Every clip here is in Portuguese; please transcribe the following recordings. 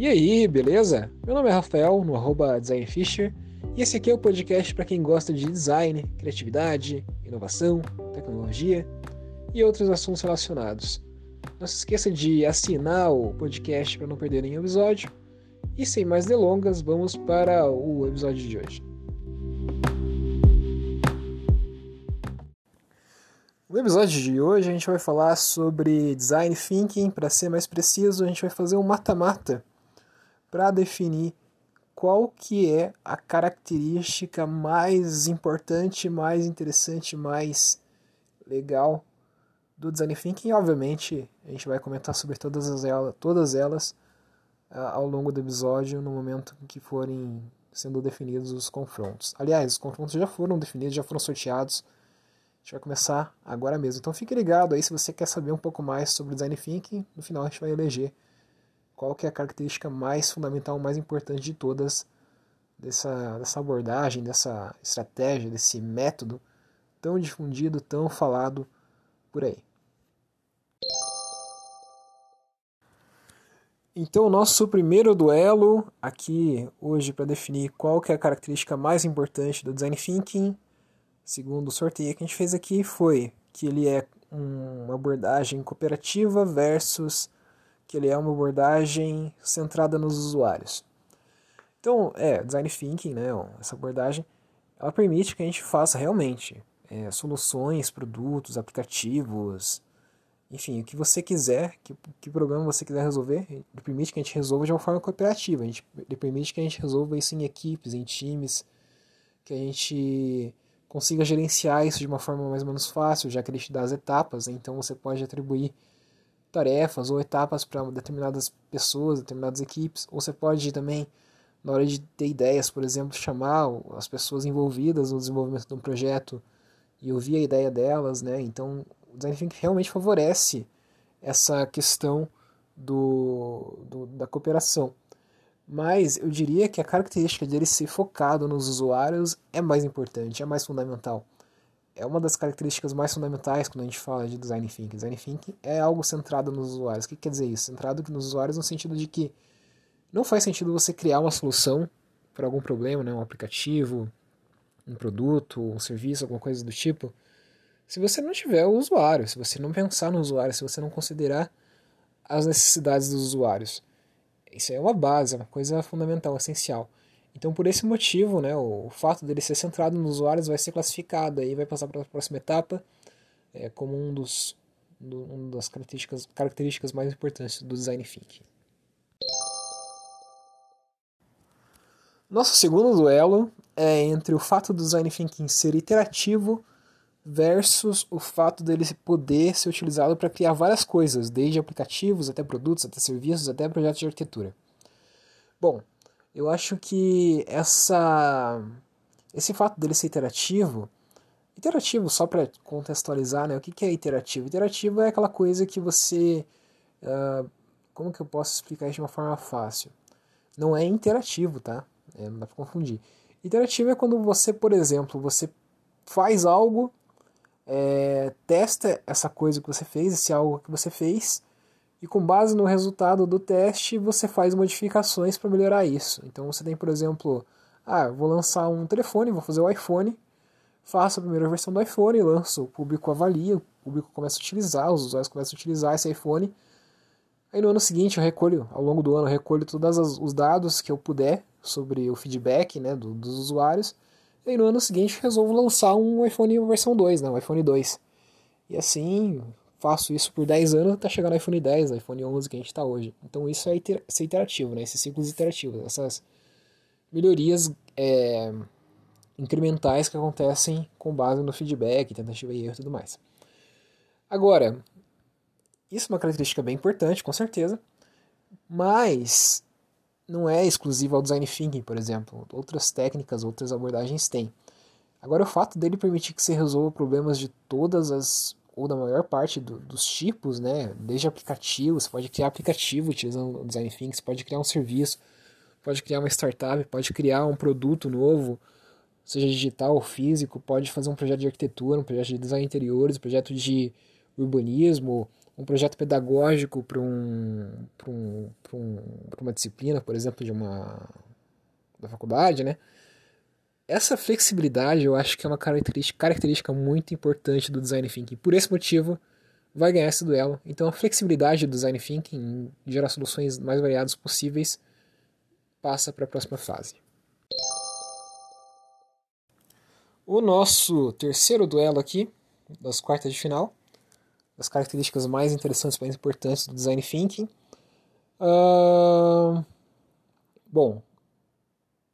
E aí, beleza? Meu nome é Rafael, no arroba designfisher, e esse aqui é o podcast para quem gosta de design, criatividade, inovação, tecnologia e outros assuntos relacionados. Não se esqueça de assinar o podcast para não perder nenhum episódio. E sem mais delongas, vamos para o episódio de hoje. No episódio de hoje a gente vai falar sobre design thinking, para ser mais preciso, a gente vai fazer um mata-mata para definir qual que é a característica mais importante, mais interessante, mais legal do design thinking. Obviamente, a gente vai comentar sobre todas elas, todas elas uh, ao longo do episódio, no momento em que forem sendo definidos os confrontos. Aliás, os confrontos já foram definidos, já foram sorteados. A gente vai começar agora mesmo. Então fique ligado aí se você quer saber um pouco mais sobre design thinking. No final a gente vai eleger qual que é a característica mais fundamental, mais importante de todas dessa, dessa abordagem, dessa estratégia, desse método tão difundido, tão falado por aí. Então, o nosso primeiro duelo aqui hoje para definir qual que é a característica mais importante do design thinking, segundo o sorteio que a gente fez aqui, foi que ele é uma abordagem cooperativa versus que ele é uma abordagem centrada nos usuários. Então, é, design thinking, né, essa abordagem, ela permite que a gente faça realmente é, soluções, produtos, aplicativos, enfim, o que você quiser, que, que problema você quiser resolver, ele permite que a gente resolva de uma forma cooperativa, a gente, ele permite que a gente resolva isso em equipes, em times, que a gente consiga gerenciar isso de uma forma mais ou menos fácil, já que ele te dá as etapas, né, então você pode atribuir tarefas ou etapas para determinadas pessoas, determinadas equipes, ou você pode também, na hora de ter ideias, por exemplo, chamar as pessoas envolvidas no desenvolvimento de um projeto e ouvir a ideia delas, né? Então, o design thinking realmente favorece essa questão do, do, da cooperação. Mas eu diria que a característica dele ser focado nos usuários é mais importante, é mais fundamental é uma das características mais fundamentais quando a gente fala de design thinking. Design thinking é algo centrado nos usuários. O que quer dizer isso? Centrado nos usuários no sentido de que não faz sentido você criar uma solução para algum problema, né? um aplicativo, um produto, um serviço, alguma coisa do tipo, se você não tiver o usuário, se você não pensar no usuário, se você não considerar as necessidades dos usuários. Isso é uma base, é uma coisa fundamental, essencial. Então, por esse motivo, né, o, fato dele ser centrado nos usuários vai ser classificado e vai passar para a próxima etapa é, como um dos do, uma das características, características mais importantes do design thinking. Nosso segundo duelo é entre o fato do design thinking ser iterativo versus o fato dele poder ser utilizado para criar várias coisas, desde aplicativos até produtos, até serviços, até projetos de arquitetura. Bom, eu acho que essa esse fato dele ser interativo, interativo só para contextualizar, né? O que, que é interativo? Interativo é aquela coisa que você, uh, como que eu posso explicar isso de uma forma fácil? Não é interativo, tá? É, não dá para confundir. Interativo é quando você, por exemplo, você faz algo, é, testa essa coisa que você fez, esse algo que você fez, e com base no resultado do teste você faz modificações para melhorar isso. Então você tem, por exemplo, ah, vou lançar um telefone, vou fazer o iPhone, faço a primeira versão do iPhone, lanço, o público avalia, o público começa a utilizar, os usuários começam a utilizar esse iPhone. Aí no ano seguinte eu recolho, ao longo do ano, eu recolho todos os dados que eu puder sobre o feedback né, do, dos usuários. E no ano seguinte resolvo lançar um iPhone versão 2, né, um iPhone 2. E assim, faço isso por 10 anos até chegar no iPhone 10, iPhone 11 que a gente está hoje. Então isso é ser interativo, né? esses ciclos interativos, essas melhorias é, incrementais que acontecem com base no feedback, tentativa e erro e tudo mais. Agora, isso é uma característica bem importante, com certeza, mas não é exclusivo ao design thinking, por exemplo. Outras técnicas, outras abordagens têm. Agora, o fato dele permitir que você resolva problemas de todas as ou da maior parte do, dos tipos, né? Desde aplicativo, você pode criar aplicativo utilizando o Design Thinking, você pode criar um serviço, pode criar uma startup, pode criar um produto novo, seja digital ou físico, pode fazer um projeto de arquitetura, um projeto de design interiores, um projeto de urbanismo, um projeto pedagógico para um, um, um, uma disciplina, por exemplo, de uma da faculdade, né? Essa flexibilidade eu acho que é uma característica, característica muito importante do design thinking. Por esse motivo, vai ganhar esse duelo. Então, a flexibilidade do design thinking em gerar soluções mais variadas possíveis passa para a próxima fase. O nosso terceiro duelo aqui, das quartas de final, das características mais interessantes, mais importantes do design thinking. Uh, bom,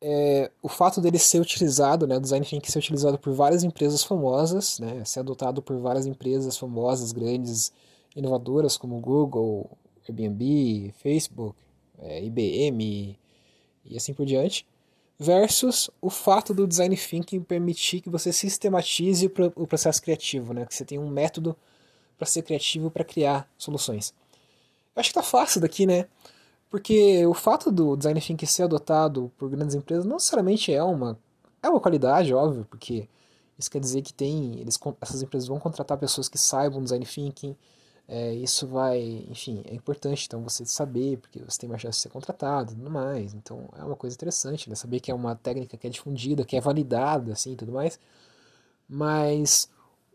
é, o fato dele ser utilizado, né, o design thinking ser utilizado por várias empresas famosas, né, ser adotado por várias empresas famosas, grandes, inovadoras como Google, Airbnb, Facebook, é, IBM e assim por diante, versus o fato do design thinking permitir que você sistematize o processo criativo, né, que você tem um método para ser criativo para criar soluções. Eu acho que tá fácil daqui, né? Porque o fato do design thinking ser adotado por grandes empresas não necessariamente é uma é uma qualidade, óbvio, porque isso quer dizer que tem eles essas empresas vão contratar pessoas que saibam design thinking. É, isso vai, enfim, é importante então você saber, porque você tem mais chance de ser contratado e tudo mais. Então é uma coisa interessante, né? Saber que é uma técnica que é difundida, que é validada, assim, tudo mais. Mas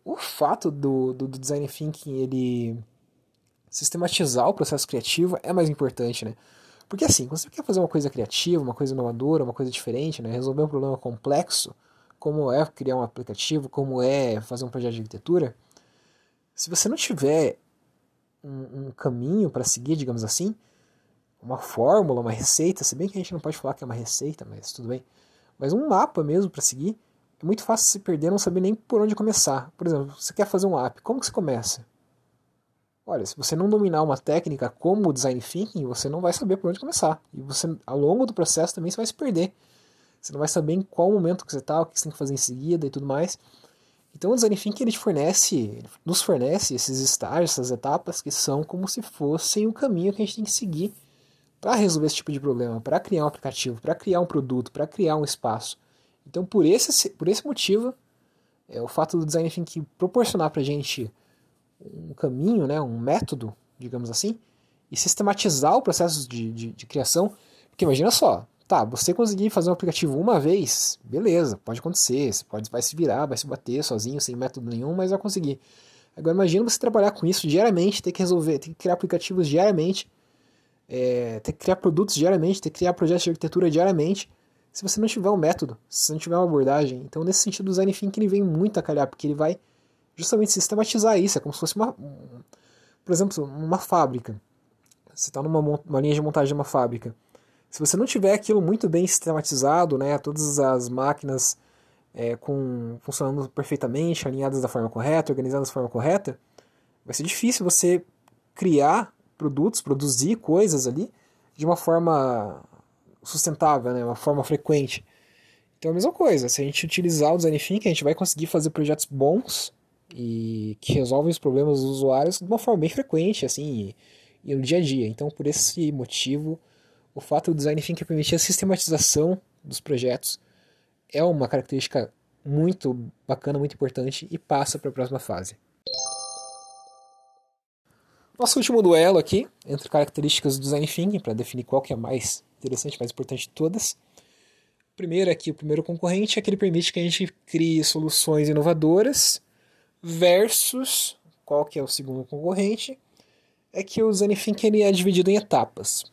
o fato do, do, do design thinking ele sistematizar o processo criativo é mais importante, né? Porque assim, quando você quer fazer uma coisa criativa, uma coisa inovadora, uma coisa diferente, né? resolver um problema complexo, como é criar um aplicativo, como é fazer um projeto de arquitetura, se você não tiver um, um caminho para seguir, digamos assim, uma fórmula, uma receita, se bem que a gente não pode falar que é uma receita, mas tudo bem, mas um mapa mesmo para seguir, é muito fácil se perder, não saber nem por onde começar. Por exemplo, você quer fazer um app, como que você começa? Olha, se você não dominar uma técnica como o design thinking, você não vai saber por onde começar. E você, ao longo do processo, também você vai se perder. Você não vai saber em qual momento que você está, o que você tem que fazer em seguida e tudo mais. Então o design thinking ele fornece, nos fornece esses estágios, essas etapas que são como se fossem o caminho que a gente tem que seguir para resolver esse tipo de problema, para criar um aplicativo, para criar um produto, para criar um espaço. Então por esse, por esse motivo, é, o fato do design thinking proporcionar para a gente um caminho, né, um método, digamos assim, e sistematizar o processo de, de, de criação. Porque imagina só, tá, você conseguir fazer um aplicativo uma vez, beleza, pode acontecer, você pode, vai se virar, vai se bater sozinho, sem método nenhum, mas vai conseguir. Agora imagina você trabalhar com isso diariamente, ter que resolver, ter que criar aplicativos diariamente, é, ter que criar produtos diariamente, ter que criar projetos de arquitetura diariamente, se você não tiver um método, se não tiver uma abordagem. Então nesse sentido o design thinking ele vem muito a calhar, porque ele vai justamente sistematizar isso. É como se fosse uma. Por exemplo, uma fábrica. Você está numa uma linha de montagem de uma fábrica. Se você não tiver aquilo muito bem sistematizado, né, todas as máquinas é, com, funcionando perfeitamente, alinhadas da forma correta, organizadas da forma correta, vai ser difícil você criar produtos, produzir coisas ali de uma forma sustentável, né, uma forma frequente. Então é a mesma coisa, se a gente utilizar o design thinking, a gente vai conseguir fazer projetos bons e que resolvem os problemas dos usuários de uma forma bem frequente, assim, e, e no dia a dia. Então, por esse motivo, o fato do design thinking permitir a sistematização dos projetos é uma característica muito bacana, muito importante e passa para a próxima fase. Nosso último duelo aqui, entre características do design thinking, para definir qual que é mais interessante, mais importante de todas. Primeiro aqui, o primeiro concorrente, é que ele permite que a gente crie soluções inovadoras versus qual que é o segundo concorrente, é que o Zenithink ele é dividido em etapas.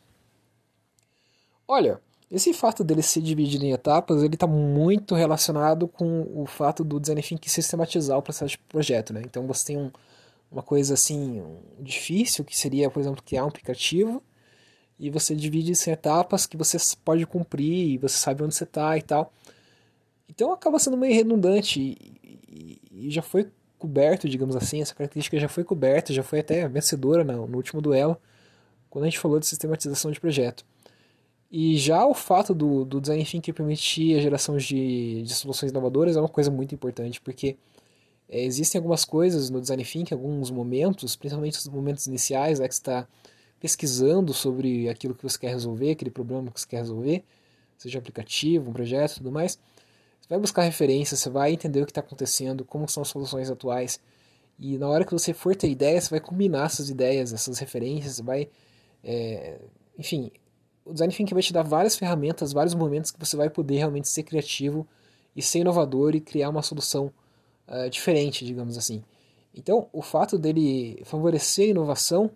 Olha, esse fato dele ser dividido em etapas, ele está muito relacionado com o fato do thinking sistematizar o processo de projeto, né? Então você tem um, uma coisa assim difícil que seria, por exemplo, criar um aplicativo e você divide isso em etapas que você pode cumprir e você sabe onde você está e tal. Então acaba sendo meio redundante e, e, e já foi coberto, digamos assim, essa característica já foi coberta, já foi até vencedora no, no último duelo, quando a gente falou de sistematização de projeto. E já o fato do, do design thinking permitir a geração de, de soluções inovadoras é uma coisa muito importante, porque é, existem algumas coisas no design thinking, alguns momentos, principalmente os momentos iniciais, é que está pesquisando sobre aquilo que você quer resolver, aquele problema que você quer resolver, seja um aplicativo, um projeto, tudo mais, vai buscar referências, você vai entender o que está acontecendo, como são as soluções atuais. E na hora que você for ter ideia, você vai combinar essas ideias, essas referências, vai. É, enfim, o Design Thinking vai te dar várias ferramentas, vários momentos que você vai poder realmente ser criativo e ser inovador e criar uma solução uh, diferente, digamos assim. Então, o fato dele favorecer a inovação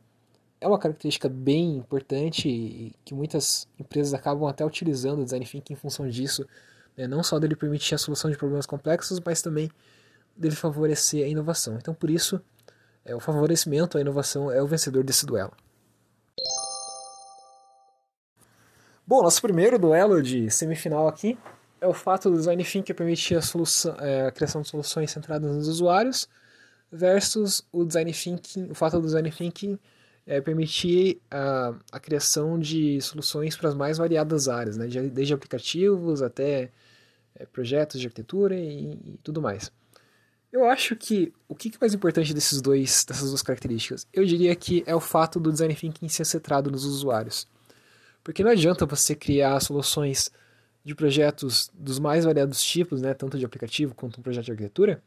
é uma característica bem importante e que muitas empresas acabam até utilizando o Design Thinking em função disso, né? não só dele permitir a solução de problemas complexos, mas também dele favorecer a inovação. Então, por isso, é, o favorecimento à inovação é o vencedor desse duelo. Bom, nosso primeiro duelo de semifinal aqui é o fato do design thinking permitir a, solução, é, a criação de soluções centradas nos usuários versus o design thinking, o fato do design thinking é, permitir a, a criação de soluções para as mais variadas áreas, né? desde aplicativos até é, projetos de arquitetura e, e, tudo mais. Eu acho que o que é mais importante desses dois, dessas duas características? Eu diria que é o fato do design thinking ser centrado nos usuários. Porque não adianta você criar soluções de projetos dos mais variados tipos, né, tanto de aplicativo quanto um projeto de arquitetura,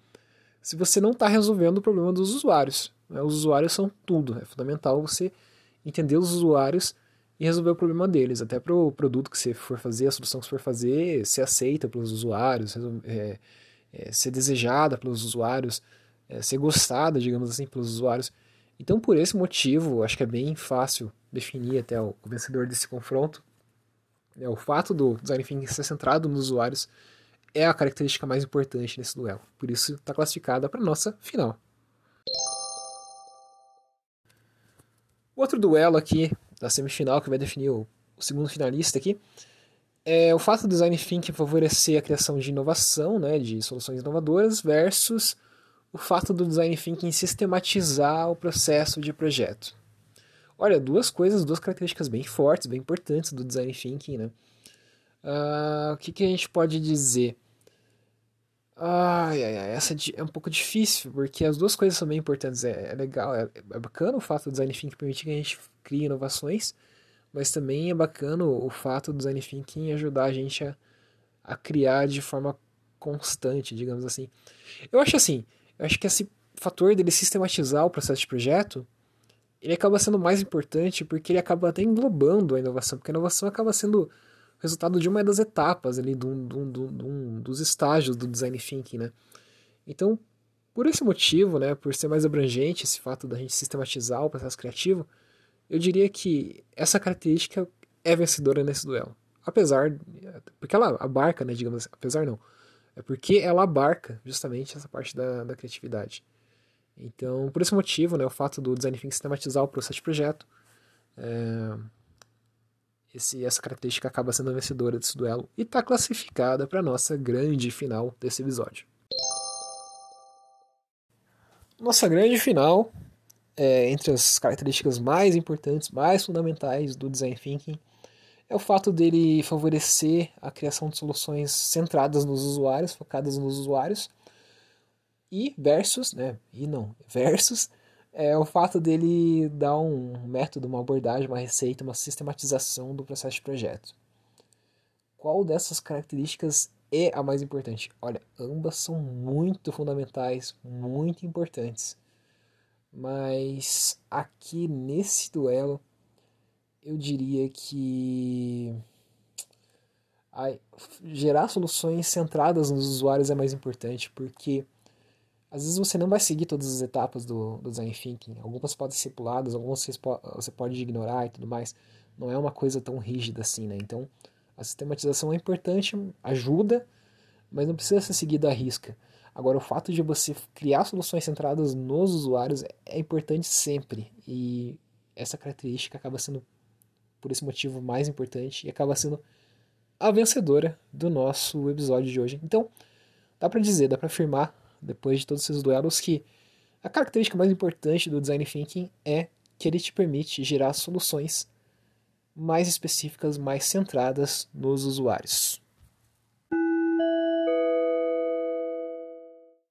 se você não está resolvendo o problema dos usuários. Né? Os usuários são tudo. É fundamental você entender os usuários e resolver o problema deles. Até para o produto que você for fazer, a solução que você for fazer, ser aceita pelos usuários, é, é, ser desejada pelos usuários, é, ser gostada, digamos assim, pelos usuários. Então, por esse motivo, acho que é bem fácil definir até o, vencedor desse confronto. É, o fato do design thinking ser centrado nos usuários é a característica mais importante nesse duelo. Por isso, está classificada para nossa final. Outro duelo aqui da semifinal que vai definir o, o segundo finalista aqui é o fato do design thinking favorecer a criação de inovação, né, de soluções inovadoras versus o fato do design thinking sistematizar o processo de projeto. Olha, duas coisas, duas características bem fortes, bem importantes do design thinking, né? Uh, o que, que a gente pode dizer? Ai, ai, ai, essa é um pouco difícil, porque as duas coisas são bem importantes. É, é legal, é, é, bacana o fato do design thinking permitir que a gente crie inovações, mas também é bacana o, o fato do design thinking ajudar a gente a, a criar de forma constante, digamos assim. Eu acho assim, eu acho que esse fator dele sistematizar o processo de projeto, ele acaba sendo mais importante porque ele acaba até englobando a inovação, porque a inovação acaba sendo resultado de uma das etapas ali, de um, de um, de um dos estágios do design thinking, né? Então, por esse motivo, né, por ser mais abrangente esse fato da gente sistematizar o processo criativo, eu diria que essa característica é vencedora nesse duelo. Apesar, porque ela abarca, né, digamos assim, apesar não, é porque ela abarca justamente essa parte da, da criatividade. Então, por esse motivo, né, o fato do design thinking sistematizar o processo de projeto, é, esse, essa característica acaba sendo a vencedora desse duelo e está classificada para a nossa grande final desse episódio. Nossa grande final, é, entre as características mais importantes, mais fundamentais do design thinking, é o fato dele favorecer a criação de soluções centradas nos usuários, focadas nos usuários, e versus, né, e não, versus é o fato dele dar um método, uma abordagem, uma receita, uma sistematização do processo de projeto. Qual dessas características é a mais importante? Olha, ambas são muito fundamentais, muito importantes. Mas aqui nesse duelo eu diria que gerar soluções centradas nos usuários é mais importante, porque às vezes você não vai seguir todas as etapas do, do design thinking. Algumas podem ser puladas, algumas você pode ignorar e tudo mais. Não é uma coisa tão rígida assim, né? Então, a sistematização é importante, ajuda, mas não precisa ser seguida à risca. Agora, o fato de você criar soluções centradas nos usuários é importante sempre. E essa característica acaba sendo por esse motivo mais importante e acaba sendo a vencedora do nosso episódio de hoje. Então, dá para dizer, dá para afirmar, depois de todos esses duelos, que a característica mais importante do design thinking é que ele te permite gerar soluções mais específicas, mais centradas nos usuários.